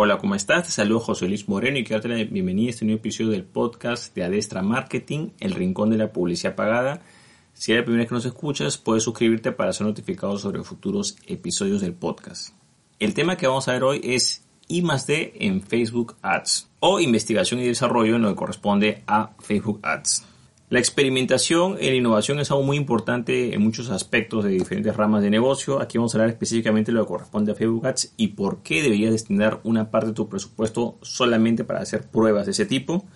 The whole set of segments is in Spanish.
Hola, ¿cómo estás? Te saludo José Luis Moreno y quiero darte la bienvenida a este nuevo episodio del podcast de Adestra Marketing, el rincón de la publicidad pagada. Si es la primera vez que nos escuchas, puedes suscribirte para ser notificado sobre futuros episodios del podcast. El tema que vamos a ver hoy es I D en Facebook Ads o investigación y desarrollo en lo que corresponde a Facebook Ads. La experimentación la innovación es algo muy importante en muchos aspectos de diferentes ramas de negocio. Aquí vamos a hablar específicamente de lo que corresponde a Facebook Ads y por qué deberías destinar una parte de tu presupuesto solamente para hacer pruebas de ese tipo.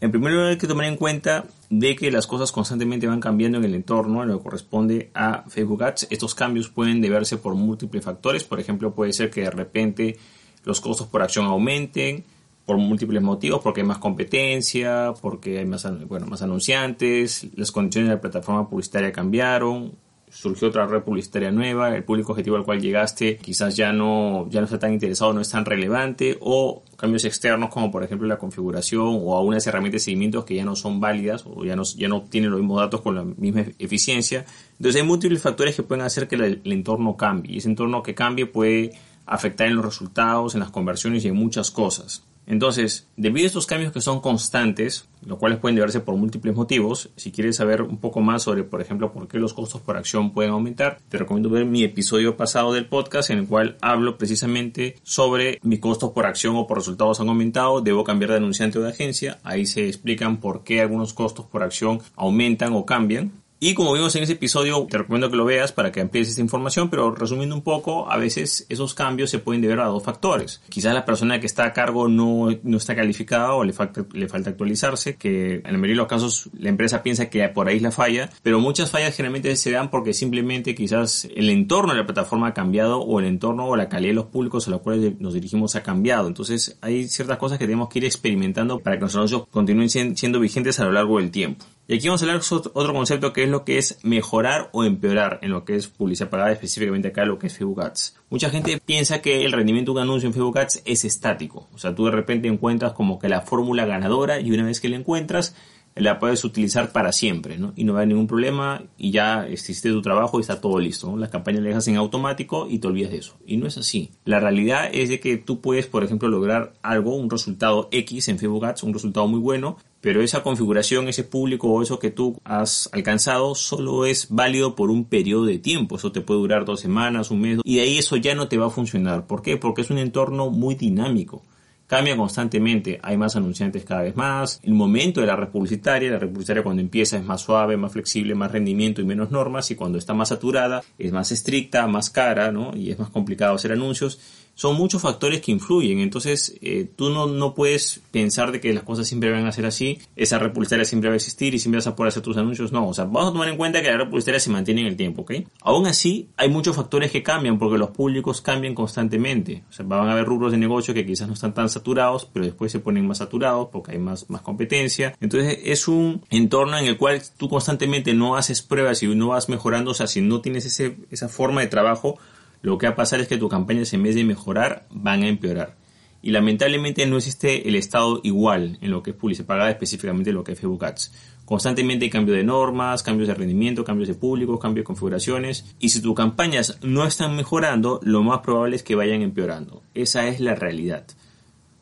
En primer lugar, hay que tomar en cuenta de que las cosas constantemente van cambiando en el entorno en lo que corresponde a Facebook Ads. Estos cambios pueden deberse por múltiples factores. Por ejemplo, puede ser que de repente los costos por acción aumenten, por múltiples motivos, porque hay más competencia, porque hay más, bueno, más anunciantes, las condiciones de la plataforma publicitaria cambiaron, surgió otra red publicitaria nueva, el público objetivo al cual llegaste quizás ya no, ya no está tan interesado, no es tan relevante, o cambios externos como por ejemplo la configuración o algunas herramientas de seguimiento que ya no son válidas o ya no, ya no tienen los mismos datos con la misma eficiencia. Entonces hay múltiples factores que pueden hacer que el entorno cambie y ese entorno que cambie puede afectar en los resultados, en las conversiones y en muchas cosas. Entonces, debido a estos cambios que son constantes, los cuales pueden deberse por múltiples motivos, si quieres saber un poco más sobre, por ejemplo, por qué los costos por acción pueden aumentar, te recomiendo ver mi episodio pasado del podcast en el cual hablo precisamente sobre mis costos por acción o por resultados han aumentado, debo cambiar de anunciante o de agencia, ahí se explican por qué algunos costos por acción aumentan o cambian. Y como vimos en ese episodio, te recomiendo que lo veas para que amplíes esta información, pero resumiendo un poco, a veces esos cambios se pueden deber a dos factores. Quizás la persona que está a cargo no, no está calificada o le falta, le falta actualizarse, que en la mayoría de los casos la empresa piensa que por ahí es la falla, pero muchas fallas generalmente se dan porque simplemente quizás el entorno de la plataforma ha cambiado o el entorno o la calidad de los públicos a los cuales nos dirigimos ha cambiado. Entonces hay ciertas cosas que tenemos que ir experimentando para que los anuncios continúen siendo vigentes a lo largo del tiempo. Y aquí vamos a hablar de otro concepto que es lo que es mejorar o empeorar en lo que es publicidad pagada, específicamente acá lo que es Facebook Ads. Mucha gente piensa que el rendimiento de un anuncio en Facebook Ads es estático. O sea, tú de repente encuentras como que la fórmula ganadora y una vez que la encuentras, la puedes utilizar para siempre, ¿no? Y no va a haber ningún problema y ya existe tu trabajo y está todo listo, ¿no? Las campañas las dejas en automático y te olvidas de eso. Y no es así. La realidad es de que tú puedes, por ejemplo, lograr algo, un resultado X en Facebook Ads, un resultado muy bueno, pero esa configuración, ese público o eso que tú has alcanzado solo es válido por un periodo de tiempo. Eso te puede durar dos semanas, un mes, y de ahí eso ya no te va a funcionar. ¿Por qué? Porque es un entorno muy dinámico cambia constantemente, hay más anunciantes cada vez más, el momento de la red publicitaria, la red publicitaria cuando empieza es más suave, más flexible, más rendimiento y menos normas, y cuando está más saturada es más estricta, más cara, ¿no? Y es más complicado hacer anuncios son muchos factores que influyen. Entonces, eh, tú no, no puedes pensar de que las cosas siempre van a ser así, esa red publicitaria siempre va a existir y siempre vas a poder hacer tus anuncios. No, o sea, vamos a tomar en cuenta que la red publicitaria se mantiene en el tiempo, ¿ok? Aún así, hay muchos factores que cambian porque los públicos cambian constantemente. O sea, van a haber rubros de negocio que quizás no están tan saturados, pero después se ponen más saturados porque hay más, más competencia. Entonces, es un entorno en el cual tú constantemente no haces pruebas y no vas mejorando. O sea, si no tienes ese, esa forma de trabajo, lo que va a pasar es que tu campaña en vez de mejorar van a empeorar. Y lamentablemente no existe el estado igual en lo que es publicidad pagada, específicamente en lo que es Facebook Ads. Constantemente hay cambio de normas, cambios de rendimiento, cambios de público, cambios de configuraciones. Y si tus campañas no están mejorando, lo más probable es que vayan empeorando. Esa es la realidad.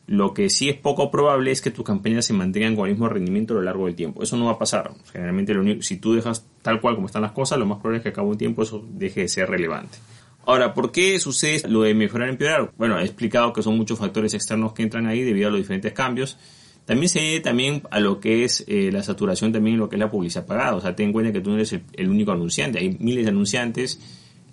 Lo que sí es poco probable es que tus campañas se mantengan con el mismo rendimiento a lo largo del tiempo. Eso no va a pasar. Generalmente, si tú dejas tal cual como están las cosas, lo más probable es que a cabo un tiempo eso deje de ser relevante. Ahora, ¿por qué sucede lo de mejorar y empeorar? Bueno, he explicado que son muchos factores externos que entran ahí debido a los diferentes cambios. También se debe también a lo que es eh, la saturación también lo que es la publicidad pagada. O sea, ten en cuenta que tú no eres el, único anunciante. Hay miles de anunciantes.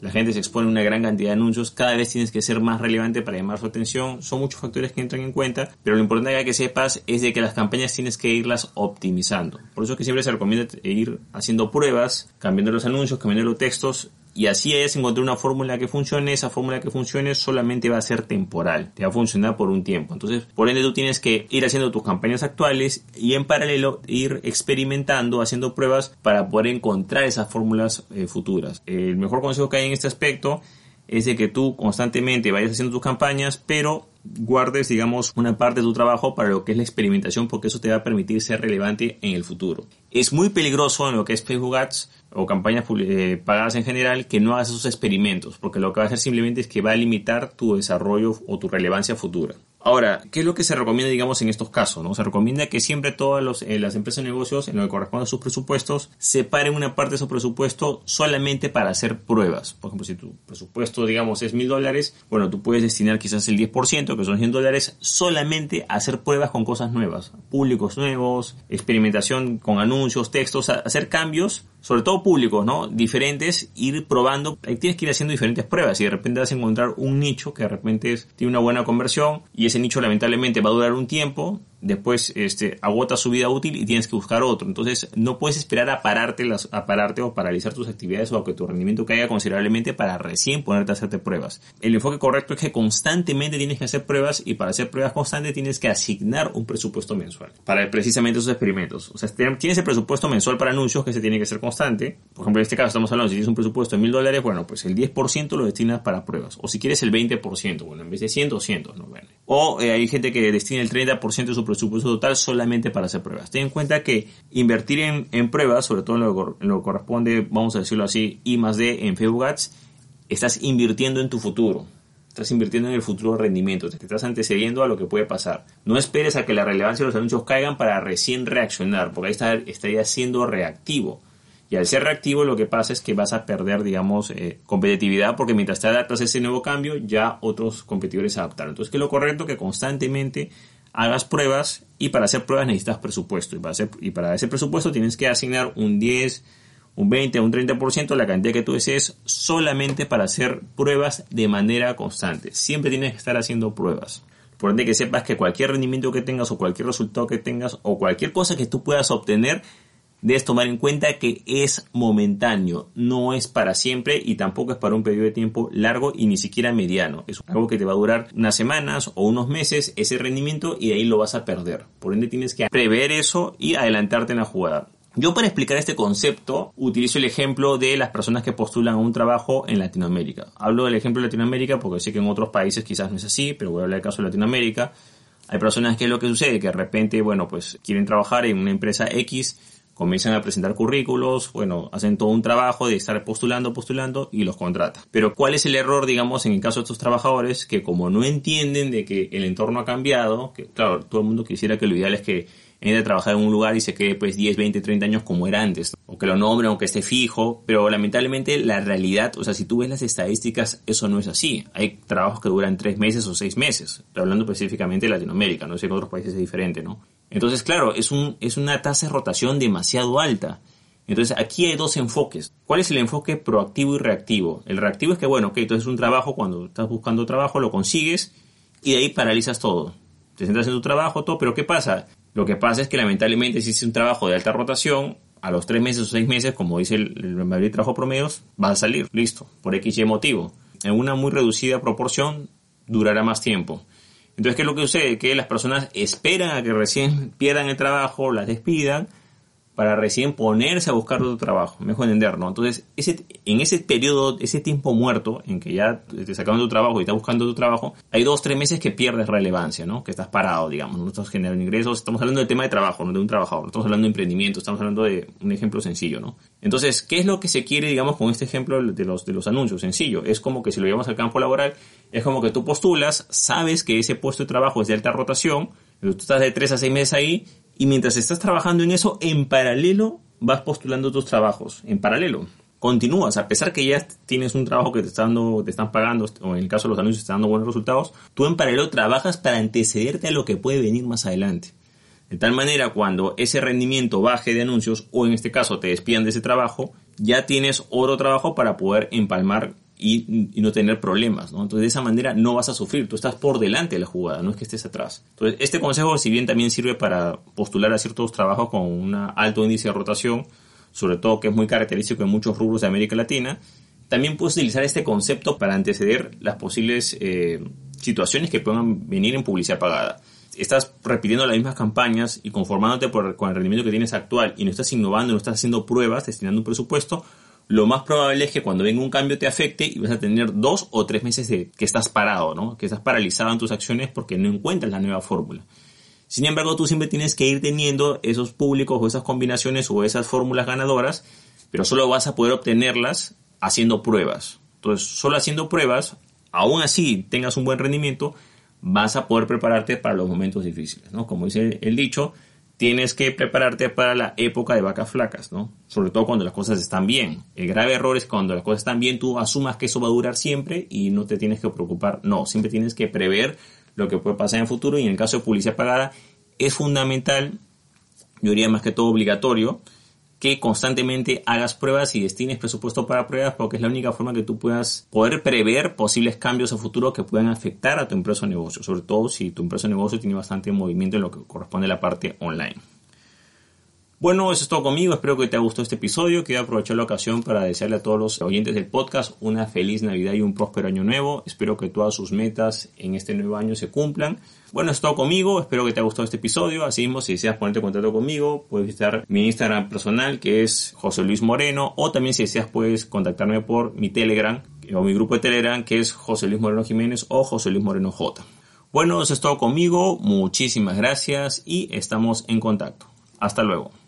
La gente se expone a una gran cantidad de anuncios. Cada vez tienes que ser más relevante para llamar su atención. Son muchos factores que entran en cuenta. Pero lo importante que sepas es de que las campañas tienes que irlas optimizando. Por eso es que siempre se recomienda ir haciendo pruebas, cambiando los anuncios, cambiando los textos y así hayas encontrado una fórmula que funcione, esa fórmula que funcione solamente va a ser temporal, te va a funcionar por un tiempo. Entonces, por ende tú tienes que ir haciendo tus campañas actuales y en paralelo ir experimentando, haciendo pruebas para poder encontrar esas fórmulas eh, futuras. El mejor consejo que hay en este aspecto es de que tú constantemente vayas haciendo tus campañas, pero guardes, digamos, una parte de tu trabajo para lo que es la experimentación, porque eso te va a permitir ser relevante en el futuro. Es muy peligroso en lo que es Facebook Ads o campañas eh, pagadas en general que no hagas esos experimentos, porque lo que va a hacer simplemente es que va a limitar tu desarrollo o tu relevancia futura. Ahora, ¿qué es lo que se recomienda, digamos, en estos casos? ¿no? Se recomienda que siempre todas eh, las empresas de negocios, en lo que corresponde a sus presupuestos, separen una parte de su presupuesto solamente para hacer pruebas. Por ejemplo, si tu presupuesto, digamos, es mil dólares, bueno, tú puedes destinar quizás el 10%, que son 100 dólares, solamente a hacer pruebas con cosas nuevas, públicos nuevos, experimentación con anuncios, textos, hacer cambios sobre todo públicos, ¿no? Diferentes, ir probando, ahí tienes que ir haciendo diferentes pruebas y de repente vas a encontrar un nicho que de repente tiene una buena conversión y ese nicho lamentablemente va a durar un tiempo después este, agota su vida útil y tienes que buscar otro. Entonces no puedes esperar a pararte, las, a pararte o paralizar tus actividades o a que tu rendimiento caiga considerablemente para recién ponerte a hacerte pruebas. El enfoque correcto es que constantemente tienes que hacer pruebas y para hacer pruebas constantes tienes que asignar un presupuesto mensual para precisamente esos experimentos. O sea, tienes el presupuesto mensual para anuncios que se tiene que hacer constante. Por ejemplo, en este caso estamos hablando, si tienes un presupuesto de mil dólares, bueno, pues el 10% lo destinas para pruebas. O si quieres el 20%, bueno, en vez de 100, 200, ¿no? Bueno. O eh, hay gente que destina el 30% de su presupuesto total solamente para hacer pruebas. Ten en cuenta que invertir en, pruebas, sobre todo en lo, en lo, que corresponde, vamos a decirlo así, I más D en Facebook Ads, estás invirtiendo en tu futuro. Estás invirtiendo en el futuro rendimiento, te estás antecediendo a lo que puede pasar. No esperes a que la relevancia de los anuncios caigan para recién reaccionar, porque ahí está, estaría siendo reactivo. Y al ser reactivo lo que pasa es que vas a perder, digamos, eh, competitividad porque mientras te adaptas a ese nuevo cambio, ya otros competidores se adaptaron. Entonces, que lo correcto que constantemente hagas pruebas y para hacer pruebas necesitas presupuesto. Y para, y para ese presupuesto tienes que asignar un 10, un 20, un 30%, la cantidad que tú desees, solamente para hacer pruebas de manera constante. Siempre tienes que estar haciendo pruebas. Por ende que sepas que cualquier rendimiento que tengas o cualquier resultado que tengas o cualquier cosa que tú puedas obtener debes tomar en cuenta que es momentáneo, no es para siempre y tampoco es para un periodo de tiempo largo y ni siquiera mediano. Es algo que te va a durar unas semanas o unos meses ese rendimiento y de ahí lo vas a perder. Por ende tienes que prever eso y adelantarte en la jugada. Yo para explicar este concepto utilizo el ejemplo de las personas que postulan a un trabajo en Latinoamérica. Hablo del ejemplo de Latinoamérica porque sé que en otros países quizás no es así, pero voy a hablar del caso de Latinoamérica. Hay personas que es lo que sucede, que de repente, bueno, pues quieren trabajar en una empresa X comienzan a presentar currículos, bueno, hacen todo un trabajo de estar postulando, postulando y los contratan. Pero ¿cuál es el error, digamos, en el caso de estos trabajadores que como no entienden de que el entorno ha cambiado, que claro, todo el mundo quisiera que lo ideal es que entre a trabajar en un lugar y se quede pues 10, 20, 30 años como era antes, o que lo nombren o que esté fijo, pero lamentablemente la realidad, o sea, si tú ves las estadísticas, eso no es así. Hay trabajos que duran 3 meses o 6 meses, hablando específicamente de Latinoamérica, no sé en otros países es diferente, ¿no? Entonces, claro, es, un, es una tasa de rotación demasiado alta. Entonces, aquí hay dos enfoques. ¿Cuál es el enfoque proactivo y reactivo? El reactivo es que, bueno, ok, entonces un trabajo, cuando estás buscando trabajo, lo consigues y de ahí paralizas todo. Te centras en tu trabajo, todo, pero ¿qué pasa? Lo que pasa es que lamentablemente si es un trabajo de alta rotación, a los tres meses o seis meses, como dice el, el de trabajo promedios, va a salir, listo, por X y motivo. En una muy reducida proporción durará más tiempo. Entonces, ¿qué es lo que sucede? Que las personas esperan a que recién pierdan el trabajo, las despidan, para recién ponerse a buscar otro trabajo, mejor entender, ¿no? Entonces, ese, en ese periodo, ese tiempo muerto, en que ya te sacaron tu trabajo y estás buscando tu trabajo, hay dos, tres meses que pierdes relevancia, ¿no? Que estás parado, digamos, no estás generando ingresos, estamos hablando del tema de trabajo, no de un trabajador, estamos hablando de emprendimiento, estamos hablando de un ejemplo sencillo, ¿no? Entonces, ¿qué es lo que se quiere, digamos, con este ejemplo de los, de los anuncios? Sencillo, es como que si lo llevamos al campo laboral, es como que tú postulas, sabes que ese puesto de trabajo es de alta rotación, tú estás de tres a seis meses ahí y mientras estás trabajando en eso, en paralelo vas postulando tus trabajos. En paralelo. Continúas, a pesar que ya tienes un trabajo que te están, dando, te están pagando, o en el caso de los anuncios te están dando buenos resultados, tú en paralelo trabajas para antecederte a lo que puede venir más adelante. De tal manera, cuando ese rendimiento baje de anuncios, o en este caso te despidan de ese trabajo, ya tienes otro trabajo para poder empalmar y, no tener problemas, ¿no? Entonces de esa manera no vas a sufrir, tú estás por delante de la jugada, no es que estés atrás. Entonces este consejo, si bien también sirve para postular a ciertos trabajos con un alto índice de rotación, sobre todo que es muy característico en muchos rubros de América Latina, también puedes utilizar este concepto para anteceder las posibles eh, situaciones que puedan venir en publicidad pagada. Estás repitiendo las mismas campañas y conformándote con el rendimiento que tienes actual y no estás innovando, no estás haciendo pruebas, destinando un presupuesto, lo más probable es que cuando venga un cambio te afecte y vas a tener dos o tres meses de que estás parado, ¿no? Que estás paralizado en tus acciones porque no encuentras la nueva fórmula. Sin embargo, tú siempre tienes que ir teniendo esos públicos o esas combinaciones o esas fórmulas ganadoras, pero solo vas a poder obtenerlas haciendo pruebas. Entonces, solo haciendo pruebas, aún así tengas un buen rendimiento, vas a poder prepararte para los momentos difíciles, ¿no? Como dice el dicho, tienes que prepararte para la época de vacas flacas, ¿no? Sobre todo cuando las cosas están bien. El grave error es cuando las cosas están bien, tú asumas que eso va a durar siempre y no te tienes que preocupar. No, siempre tienes que prever lo que puede pasar en el futuro y en el caso de publicidad pagada es fundamental, yo diría más que todo obligatorio, que constantemente hagas pruebas y destines presupuesto para pruebas porque es la única forma que tú puedas poder prever posibles cambios a futuro que puedan afectar a tu empresa o negocio, sobre todo si tu empresa o negocio tiene bastante movimiento en lo que corresponde a la parte online. Bueno, eso es todo conmigo. Espero que te haya gustado este episodio. Quiero aprovechar la ocasión para desearle a todos los oyentes del podcast una feliz Navidad y un próspero año nuevo. Espero que todas sus metas en este nuevo año se cumplan. Bueno, es todo conmigo. Espero que te haya gustado este episodio. Así mismo, si deseas ponerte en contacto conmigo, puedes visitar mi Instagram personal, que es José Luis Moreno. O también, si deseas, puedes contactarme por mi Telegram o mi grupo de Telegram, que es José Luis Moreno Jiménez o José Luis Moreno J. Bueno, eso es todo conmigo. Muchísimas gracias y estamos en contacto. Hasta luego.